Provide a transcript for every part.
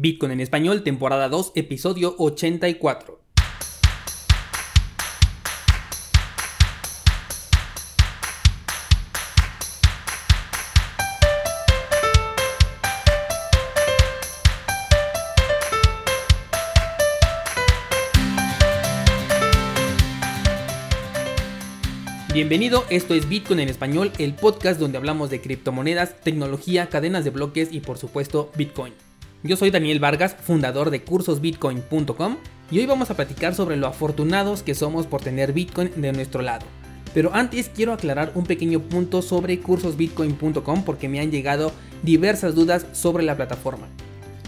Bitcoin en español, temporada 2, episodio 84. Bienvenido, esto es Bitcoin en español, el podcast donde hablamos de criptomonedas, tecnología, cadenas de bloques y por supuesto Bitcoin. Yo soy Daniel Vargas, fundador de cursosbitcoin.com y hoy vamos a platicar sobre lo afortunados que somos por tener Bitcoin de nuestro lado. Pero antes quiero aclarar un pequeño punto sobre cursosbitcoin.com porque me han llegado diversas dudas sobre la plataforma.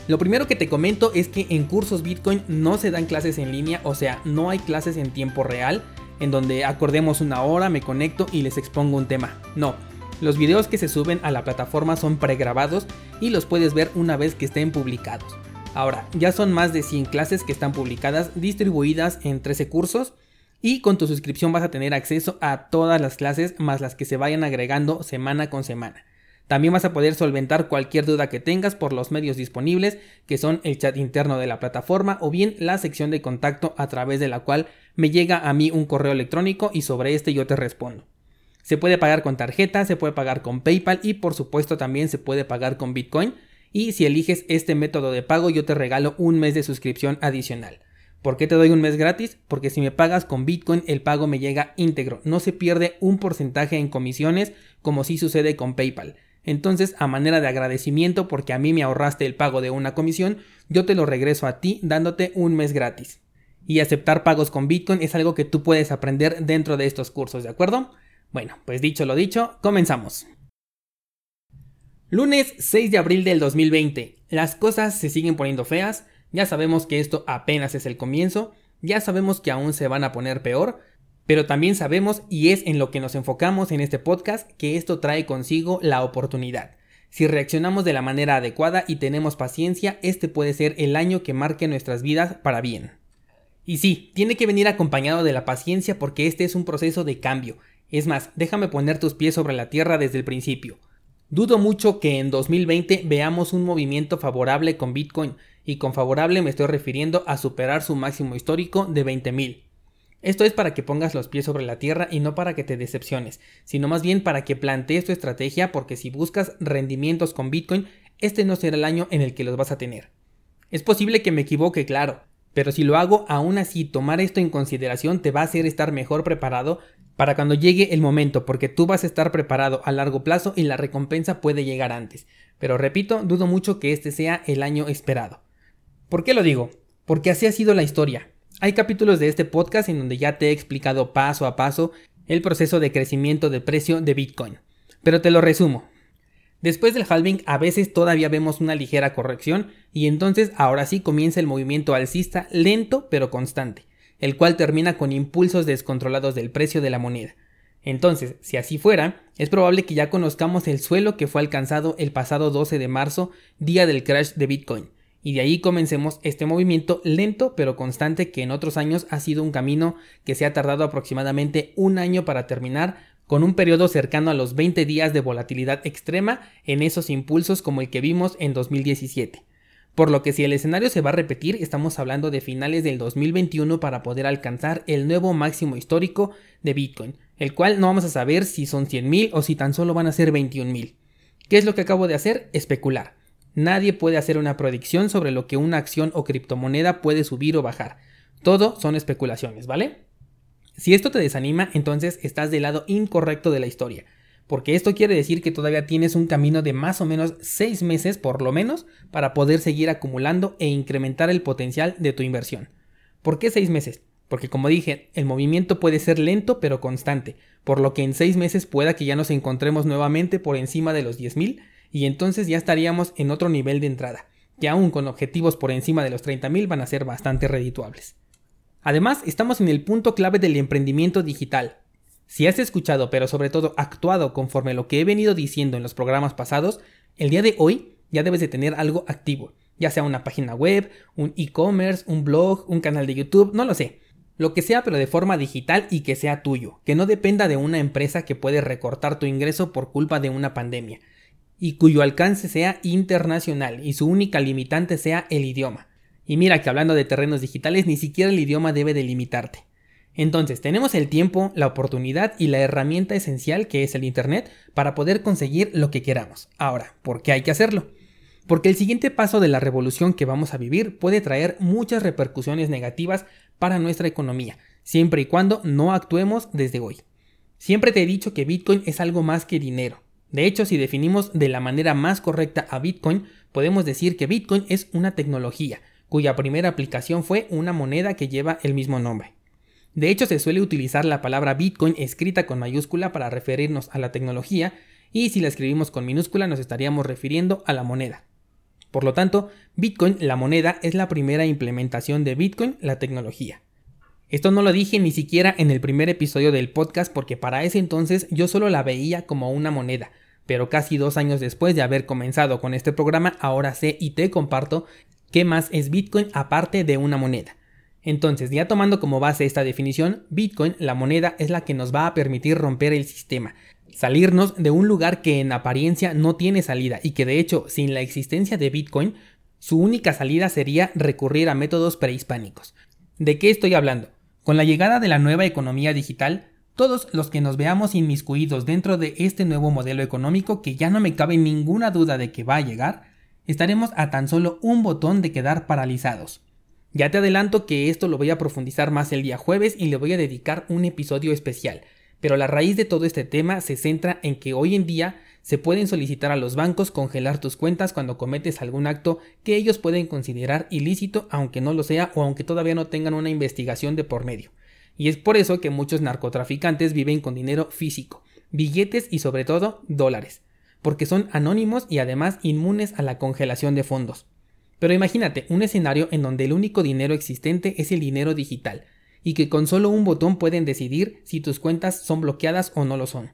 Lo primero que te comento es que en Cursos Bitcoin no se dan clases en línea, o sea, no hay clases en tiempo real, en donde acordemos una hora, me conecto y les expongo un tema. No, los videos que se suben a la plataforma son pregrabados y los puedes ver una vez que estén publicados. Ahora, ya son más de 100 clases que están publicadas, distribuidas en 13 cursos y con tu suscripción vas a tener acceso a todas las clases más las que se vayan agregando semana con semana. También vas a poder solventar cualquier duda que tengas por los medios disponibles, que son el chat interno de la plataforma o bien la sección de contacto a través de la cual me llega a mí un correo electrónico y sobre este yo te respondo. Se puede pagar con tarjeta, se puede pagar con PayPal y por supuesto también se puede pagar con Bitcoin. Y si eliges este método de pago yo te regalo un mes de suscripción adicional. ¿Por qué te doy un mes gratis? Porque si me pagas con Bitcoin el pago me llega íntegro, no se pierde un porcentaje en comisiones como si sucede con PayPal. Entonces, a manera de agradecimiento porque a mí me ahorraste el pago de una comisión, yo te lo regreso a ti dándote un mes gratis. Y aceptar pagos con Bitcoin es algo que tú puedes aprender dentro de estos cursos, ¿de acuerdo? Bueno, pues dicho lo dicho, comenzamos. Lunes 6 de abril del 2020. Las cosas se siguen poniendo feas, ya sabemos que esto apenas es el comienzo, ya sabemos que aún se van a poner peor, pero también sabemos, y es en lo que nos enfocamos en este podcast, que esto trae consigo la oportunidad. Si reaccionamos de la manera adecuada y tenemos paciencia, este puede ser el año que marque nuestras vidas para bien. Y sí, tiene que venir acompañado de la paciencia porque este es un proceso de cambio, es más, déjame poner tus pies sobre la tierra desde el principio. Dudo mucho que en 2020 veamos un movimiento favorable con Bitcoin, y con favorable me estoy refiriendo a superar su máximo histórico de 20.000. Esto es para que pongas los pies sobre la tierra y no para que te decepciones, sino más bien para que plantees tu estrategia porque si buscas rendimientos con Bitcoin, este no será el año en el que los vas a tener. Es posible que me equivoque, claro, pero si lo hago, aún así tomar esto en consideración te va a hacer estar mejor preparado para cuando llegue el momento, porque tú vas a estar preparado a largo plazo y la recompensa puede llegar antes. Pero repito, dudo mucho que este sea el año esperado. ¿Por qué lo digo? Porque así ha sido la historia. Hay capítulos de este podcast en donde ya te he explicado paso a paso el proceso de crecimiento de precio de Bitcoin. Pero te lo resumo. Después del halving a veces todavía vemos una ligera corrección y entonces ahora sí comienza el movimiento alcista lento pero constante el cual termina con impulsos descontrolados del precio de la moneda. Entonces, si así fuera, es probable que ya conozcamos el suelo que fue alcanzado el pasado 12 de marzo, día del crash de Bitcoin, y de ahí comencemos este movimiento lento pero constante que en otros años ha sido un camino que se ha tardado aproximadamente un año para terminar, con un periodo cercano a los 20 días de volatilidad extrema en esos impulsos como el que vimos en 2017. Por lo que si el escenario se va a repetir, estamos hablando de finales del 2021 para poder alcanzar el nuevo máximo histórico de Bitcoin, el cual no vamos a saber si son 100.000 o si tan solo van a ser 21.000. ¿Qué es lo que acabo de hacer? Especular. Nadie puede hacer una predicción sobre lo que una acción o criptomoneda puede subir o bajar. Todo son especulaciones, ¿vale? Si esto te desanima, entonces estás del lado incorrecto de la historia porque esto quiere decir que todavía tienes un camino de más o menos 6 meses por lo menos para poder seguir acumulando e incrementar el potencial de tu inversión. ¿Por qué 6 meses? Porque como dije, el movimiento puede ser lento pero constante, por lo que en 6 meses pueda que ya nos encontremos nuevamente por encima de los 10.000 y entonces ya estaríamos en otro nivel de entrada, que aún con objetivos por encima de los 30.000 van a ser bastante redituables. Además, estamos en el punto clave del emprendimiento digital, si has escuchado, pero sobre todo actuado conforme lo que he venido diciendo en los programas pasados, el día de hoy ya debes de tener algo activo, ya sea una página web, un e-commerce, un blog, un canal de YouTube, no lo sé. Lo que sea, pero de forma digital y que sea tuyo, que no dependa de una empresa que puede recortar tu ingreso por culpa de una pandemia. y cuyo alcance sea internacional y su única limitante sea el idioma. Y mira que hablando de terrenos digitales ni siquiera el idioma debe delimitarte. Entonces tenemos el tiempo, la oportunidad y la herramienta esencial que es el Internet para poder conseguir lo que queramos. Ahora, ¿por qué hay que hacerlo? Porque el siguiente paso de la revolución que vamos a vivir puede traer muchas repercusiones negativas para nuestra economía, siempre y cuando no actuemos desde hoy. Siempre te he dicho que Bitcoin es algo más que dinero. De hecho, si definimos de la manera más correcta a Bitcoin, podemos decir que Bitcoin es una tecnología, cuya primera aplicación fue una moneda que lleva el mismo nombre. De hecho, se suele utilizar la palabra Bitcoin escrita con mayúscula para referirnos a la tecnología, y si la escribimos con minúscula nos estaríamos refiriendo a la moneda. Por lo tanto, Bitcoin, la moneda, es la primera implementación de Bitcoin, la tecnología. Esto no lo dije ni siquiera en el primer episodio del podcast porque para ese entonces yo solo la veía como una moneda, pero casi dos años después de haber comenzado con este programa, ahora sé y te comparto qué más es Bitcoin aparte de una moneda. Entonces, ya tomando como base esta definición, Bitcoin, la moneda, es la que nos va a permitir romper el sistema, salirnos de un lugar que en apariencia no tiene salida y que de hecho, sin la existencia de Bitcoin, su única salida sería recurrir a métodos prehispánicos. ¿De qué estoy hablando? Con la llegada de la nueva economía digital, todos los que nos veamos inmiscuidos dentro de este nuevo modelo económico que ya no me cabe ninguna duda de que va a llegar, estaremos a tan solo un botón de quedar paralizados. Ya te adelanto que esto lo voy a profundizar más el día jueves y le voy a dedicar un episodio especial, pero la raíz de todo este tema se centra en que hoy en día se pueden solicitar a los bancos congelar tus cuentas cuando cometes algún acto que ellos pueden considerar ilícito aunque no lo sea o aunque todavía no tengan una investigación de por medio. Y es por eso que muchos narcotraficantes viven con dinero físico, billetes y sobre todo dólares, porque son anónimos y además inmunes a la congelación de fondos. Pero imagínate un escenario en donde el único dinero existente es el dinero digital, y que con solo un botón pueden decidir si tus cuentas son bloqueadas o no lo son.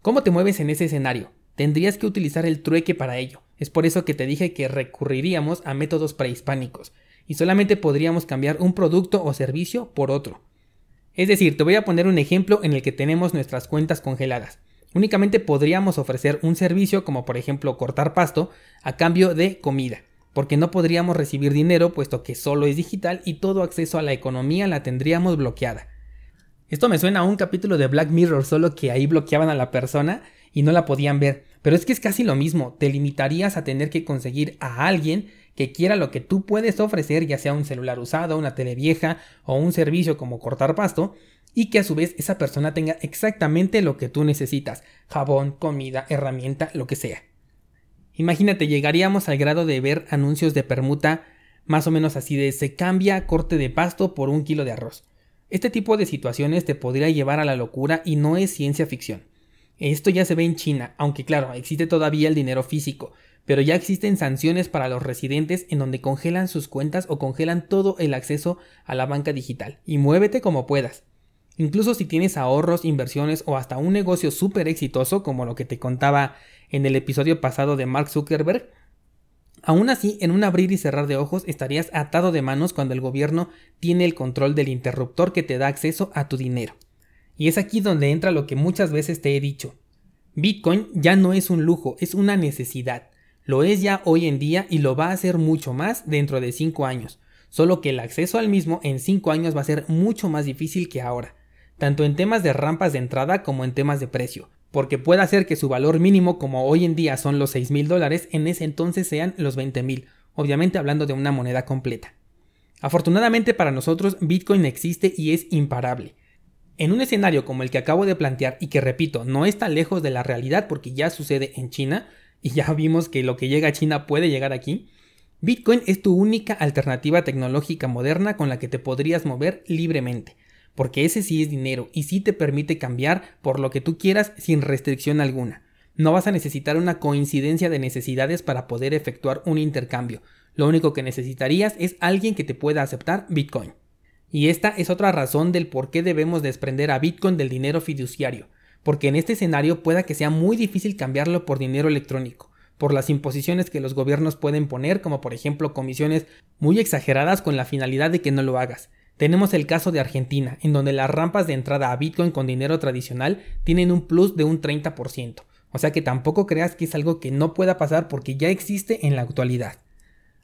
¿Cómo te mueves en ese escenario? Tendrías que utilizar el trueque para ello. Es por eso que te dije que recurriríamos a métodos prehispánicos, y solamente podríamos cambiar un producto o servicio por otro. Es decir, te voy a poner un ejemplo en el que tenemos nuestras cuentas congeladas. Únicamente podríamos ofrecer un servicio como por ejemplo cortar pasto a cambio de comida, porque no podríamos recibir dinero puesto que solo es digital y todo acceso a la economía la tendríamos bloqueada. Esto me suena a un capítulo de Black Mirror, solo que ahí bloqueaban a la persona y no la podían ver. Pero es que es casi lo mismo, te limitarías a tener que conseguir a alguien que quiera lo que tú puedes ofrecer, ya sea un celular usado, una tele vieja o un servicio como cortar pasto, y que a su vez esa persona tenga exactamente lo que tú necesitas, jabón, comida, herramienta, lo que sea. Imagínate, llegaríamos al grado de ver anuncios de permuta más o menos así de se cambia corte de pasto por un kilo de arroz. Este tipo de situaciones te podría llevar a la locura y no es ciencia ficción. Esto ya se ve en China, aunque claro, existe todavía el dinero físico, pero ya existen sanciones para los residentes en donde congelan sus cuentas o congelan todo el acceso a la banca digital. Y muévete como puedas. Incluso si tienes ahorros, inversiones o hasta un negocio súper exitoso como lo que te contaba en el episodio pasado de Mark Zuckerberg, Aún así, en un abrir y cerrar de ojos estarías atado de manos cuando el gobierno tiene el control del interruptor que te da acceso a tu dinero. Y es aquí donde entra lo que muchas veces te he dicho. Bitcoin ya no es un lujo, es una necesidad. Lo es ya hoy en día y lo va a ser mucho más dentro de 5 años, solo que el acceso al mismo en 5 años va a ser mucho más difícil que ahora, tanto en temas de rampas de entrada como en temas de precio, porque puede ser que su valor mínimo, como hoy en día son los 6 mil dólares, en ese entonces sean los 20 mil, obviamente hablando de una moneda completa. Afortunadamente para nosotros, Bitcoin existe y es imparable. En un escenario como el que acabo de plantear y que repito, no está lejos de la realidad porque ya sucede en China, y ya vimos que lo que llega a China puede llegar aquí, Bitcoin es tu única alternativa tecnológica moderna con la que te podrías mover libremente porque ese sí es dinero y sí te permite cambiar por lo que tú quieras sin restricción alguna. No vas a necesitar una coincidencia de necesidades para poder efectuar un intercambio. Lo único que necesitarías es alguien que te pueda aceptar Bitcoin. Y esta es otra razón del por qué debemos desprender a Bitcoin del dinero fiduciario, porque en este escenario pueda que sea muy difícil cambiarlo por dinero electrónico, por las imposiciones que los gobiernos pueden poner, como por ejemplo comisiones muy exageradas con la finalidad de que no lo hagas. Tenemos el caso de Argentina, en donde las rampas de entrada a Bitcoin con dinero tradicional tienen un plus de un 30%, O sea que tampoco creas que es algo que no pueda pasar porque ya existe en la actualidad.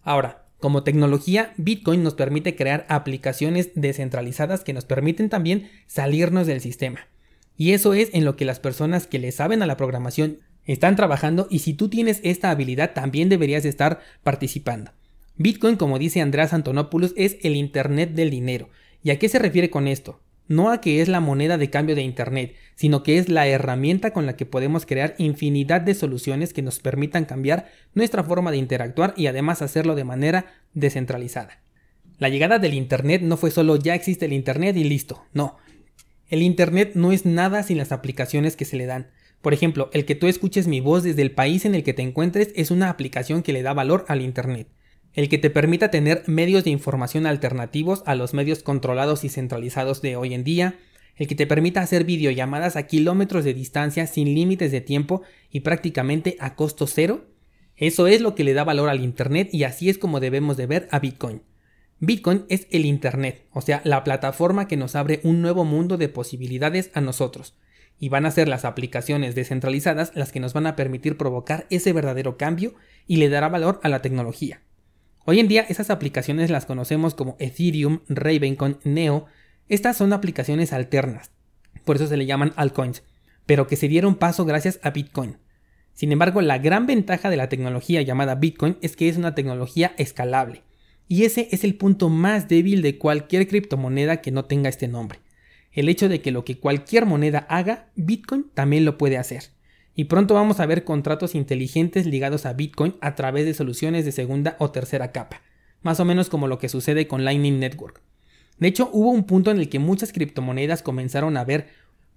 Ahora, como tecnología, Bitcoin nos permite crear aplicaciones descentralizadas que nos permiten también salirnos del sistema. Y eso es en lo que las personas que le saben a la programación están trabajando y si tú tienes esta habilidad también deberías estar participando. Bitcoin, como dice Andreas Antonopoulos, es el Internet del dinero. ¿Y a qué se refiere con esto? No a que es la moneda de cambio de Internet, sino que es la herramienta con la que podemos crear infinidad de soluciones que nos permitan cambiar nuestra forma de interactuar y además hacerlo de manera descentralizada. La llegada del Internet no fue solo ya existe el Internet y listo, no. El Internet no es nada sin las aplicaciones que se le dan. Por ejemplo, el que tú escuches mi voz desde el país en el que te encuentres es una aplicación que le da valor al Internet. El que te permita tener medios de información alternativos a los medios controlados y centralizados de hoy en día, el que te permita hacer videollamadas a kilómetros de distancia sin límites de tiempo y prácticamente a costo cero, eso es lo que le da valor al Internet y así es como debemos de ver a Bitcoin. Bitcoin es el Internet, o sea, la plataforma que nos abre un nuevo mundo de posibilidades a nosotros y van a ser las aplicaciones descentralizadas las que nos van a permitir provocar ese verdadero cambio y le dará valor a la tecnología. Hoy en día esas aplicaciones las conocemos como Ethereum, Ravencoin, Neo. Estas son aplicaciones alternas, por eso se le llaman altcoins, pero que se dieron paso gracias a Bitcoin. Sin embargo, la gran ventaja de la tecnología llamada Bitcoin es que es una tecnología escalable. Y ese es el punto más débil de cualquier criptomoneda que no tenga este nombre el hecho de que lo que cualquier moneda haga, Bitcoin también lo puede hacer. Y pronto vamos a ver contratos inteligentes ligados a Bitcoin a través de soluciones de segunda o tercera capa, más o menos como lo que sucede con Lightning Network. De hecho, hubo un punto en el que muchas criptomonedas comenzaron a ver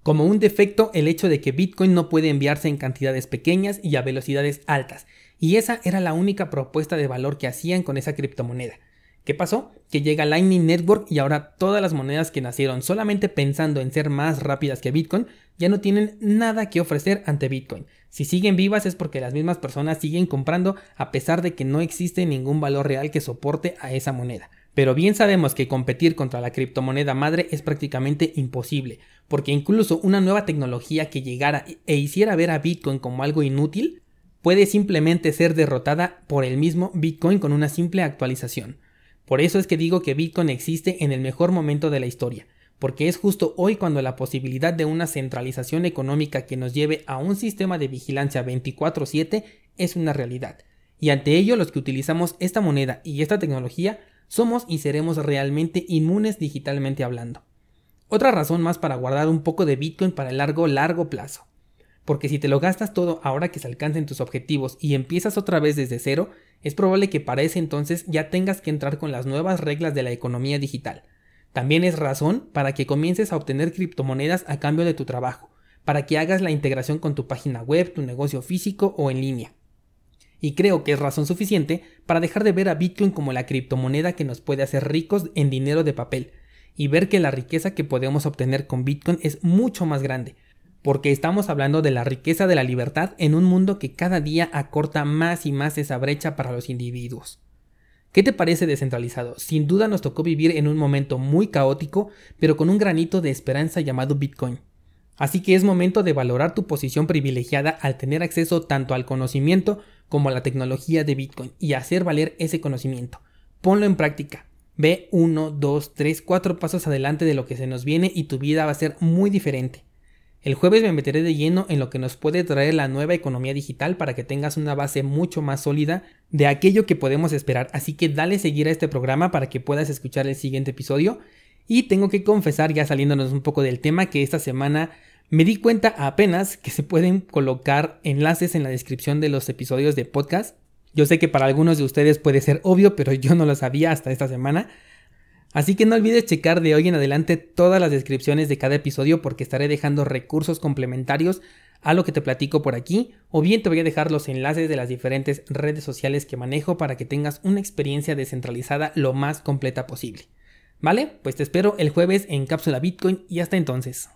como un defecto el hecho de que Bitcoin no puede enviarse en cantidades pequeñas y a velocidades altas, y esa era la única propuesta de valor que hacían con esa criptomoneda. ¿Qué pasó? Que llega Lightning Network y ahora todas las monedas que nacieron solamente pensando en ser más rápidas que Bitcoin ya no tienen nada que ofrecer ante Bitcoin. Si siguen vivas es porque las mismas personas siguen comprando a pesar de que no existe ningún valor real que soporte a esa moneda. Pero bien sabemos que competir contra la criptomoneda madre es prácticamente imposible, porque incluso una nueva tecnología que llegara e hiciera ver a Bitcoin como algo inútil puede simplemente ser derrotada por el mismo Bitcoin con una simple actualización. Por eso es que digo que Bitcoin existe en el mejor momento de la historia, porque es justo hoy cuando la posibilidad de una centralización económica que nos lleve a un sistema de vigilancia 24/7 es una realidad. Y ante ello los que utilizamos esta moneda y esta tecnología somos y seremos realmente inmunes digitalmente hablando. Otra razón más para guardar un poco de Bitcoin para el largo, largo plazo. Porque si te lo gastas todo ahora que se alcancen tus objetivos y empiezas otra vez desde cero, es probable que para ese entonces ya tengas que entrar con las nuevas reglas de la economía digital. También es razón para que comiences a obtener criptomonedas a cambio de tu trabajo, para que hagas la integración con tu página web, tu negocio físico o en línea. Y creo que es razón suficiente para dejar de ver a Bitcoin como la criptomoneda que nos puede hacer ricos en dinero de papel, y ver que la riqueza que podemos obtener con Bitcoin es mucho más grande, porque estamos hablando de la riqueza de la libertad en un mundo que cada día acorta más y más esa brecha para los individuos. ¿Qué te parece descentralizado? Sin duda nos tocó vivir en un momento muy caótico, pero con un granito de esperanza llamado Bitcoin. Así que es momento de valorar tu posición privilegiada al tener acceso tanto al conocimiento como a la tecnología de Bitcoin y hacer valer ese conocimiento. Ponlo en práctica. Ve uno, dos, tres, cuatro pasos adelante de lo que se nos viene y tu vida va a ser muy diferente. El jueves me meteré de lleno en lo que nos puede traer la nueva economía digital para que tengas una base mucho más sólida de aquello que podemos esperar. Así que dale seguir a este programa para que puedas escuchar el siguiente episodio. Y tengo que confesar, ya saliéndonos un poco del tema, que esta semana me di cuenta apenas que se pueden colocar enlaces en la descripción de los episodios de podcast. Yo sé que para algunos de ustedes puede ser obvio, pero yo no lo sabía hasta esta semana. Así que no olvides checar de hoy en adelante todas las descripciones de cada episodio porque estaré dejando recursos complementarios a lo que te platico por aquí o bien te voy a dejar los enlaces de las diferentes redes sociales que manejo para que tengas una experiencia descentralizada lo más completa posible. ¿Vale? Pues te espero el jueves en Cápsula Bitcoin y hasta entonces.